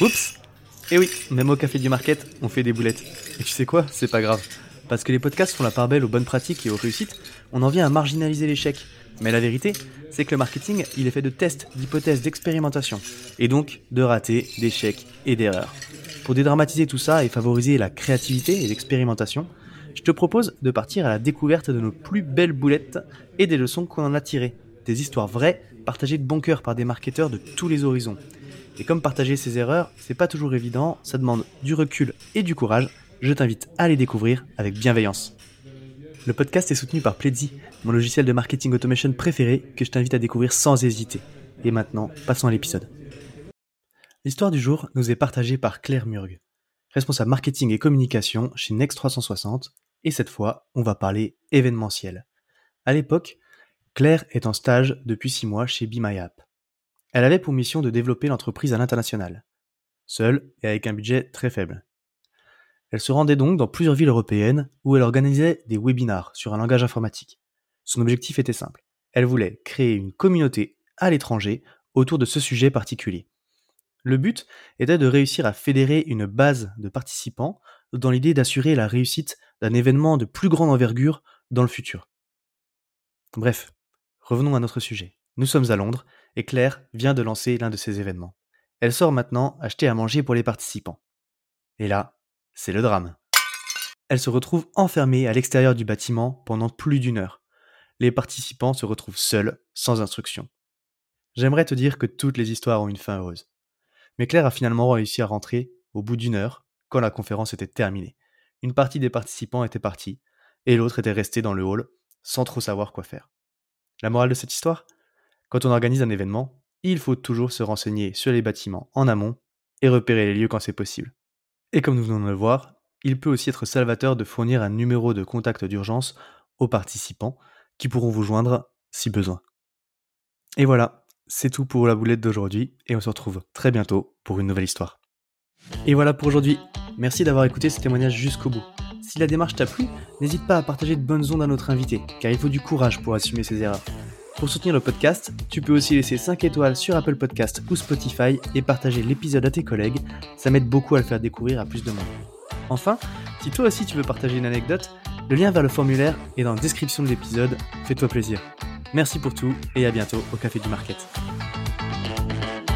Oups Eh oui, même au café du market, on fait des boulettes. Et tu sais quoi C'est pas grave. Parce que les podcasts font la part belle aux bonnes pratiques et aux réussites, on en vient à marginaliser l'échec. Mais la vérité, c'est que le marketing, il est fait de tests, d'hypothèses, d'expérimentation. Et donc de ratés, d'échecs et d'erreurs. Pour dédramatiser tout ça et favoriser la créativité et l'expérimentation, je te propose de partir à la découverte de nos plus belles boulettes et des leçons qu'on en a tirées. Des histoires vraies, partagées de bon cœur par des marketeurs de tous les horizons. Et comme partager ses erreurs, c'est pas toujours évident, ça demande du recul et du courage, je t'invite à les découvrir avec bienveillance. Le podcast est soutenu par Pledzi, mon logiciel de marketing automation préféré que je t'invite à découvrir sans hésiter. Et maintenant, passons à l'épisode. L'histoire du jour nous est partagée par Claire Murg, responsable marketing et communication chez Next 360, et cette fois, on va parler événementiel. À l'époque, Claire est en stage depuis 6 mois chez Be My App. Elle avait pour mission de développer l'entreprise à l'international, seule et avec un budget très faible. Elle se rendait donc dans plusieurs villes européennes où elle organisait des webinars sur un langage informatique. Son objectif était simple. Elle voulait créer une communauté à l'étranger autour de ce sujet particulier. Le but était de réussir à fédérer une base de participants dans l'idée d'assurer la réussite d'un événement de plus grande envergure dans le futur. Bref, revenons à notre sujet. Nous sommes à Londres et Claire vient de lancer l'un de ces événements. Elle sort maintenant acheter à manger pour les participants. Et là, c'est le drame. Elle se retrouve enfermée à l'extérieur du bâtiment pendant plus d'une heure. Les participants se retrouvent seuls, sans instruction. J'aimerais te dire que toutes les histoires ont une fin heureuse. Mais Claire a finalement réussi à rentrer au bout d'une heure, quand la conférence était terminée. Une partie des participants était partie, et l'autre était restée dans le hall, sans trop savoir quoi faire. La morale de cette histoire? Quand on organise un événement, il faut toujours se renseigner sur les bâtiments en amont et repérer les lieux quand c'est possible. Et comme nous venons de le voir, il peut aussi être salvateur de fournir un numéro de contact d'urgence aux participants qui pourront vous joindre si besoin. Et voilà, c'est tout pour la boulette d'aujourd'hui et on se retrouve très bientôt pour une nouvelle histoire. Et voilà pour aujourd'hui. Merci d'avoir écouté ce témoignage jusqu'au bout. Si la démarche t'a plu, n'hésite pas à partager de bonnes ondes à notre invité, car il faut du courage pour assumer ses erreurs. Pour soutenir le podcast, tu peux aussi laisser 5 étoiles sur Apple Podcast ou Spotify et partager l'épisode à tes collègues, ça m'aide beaucoup à le faire découvrir à plus de monde. Enfin, si toi aussi tu veux partager une anecdote, le lien vers le formulaire est dans la description de l'épisode, fais-toi plaisir. Merci pour tout et à bientôt au Café du Market.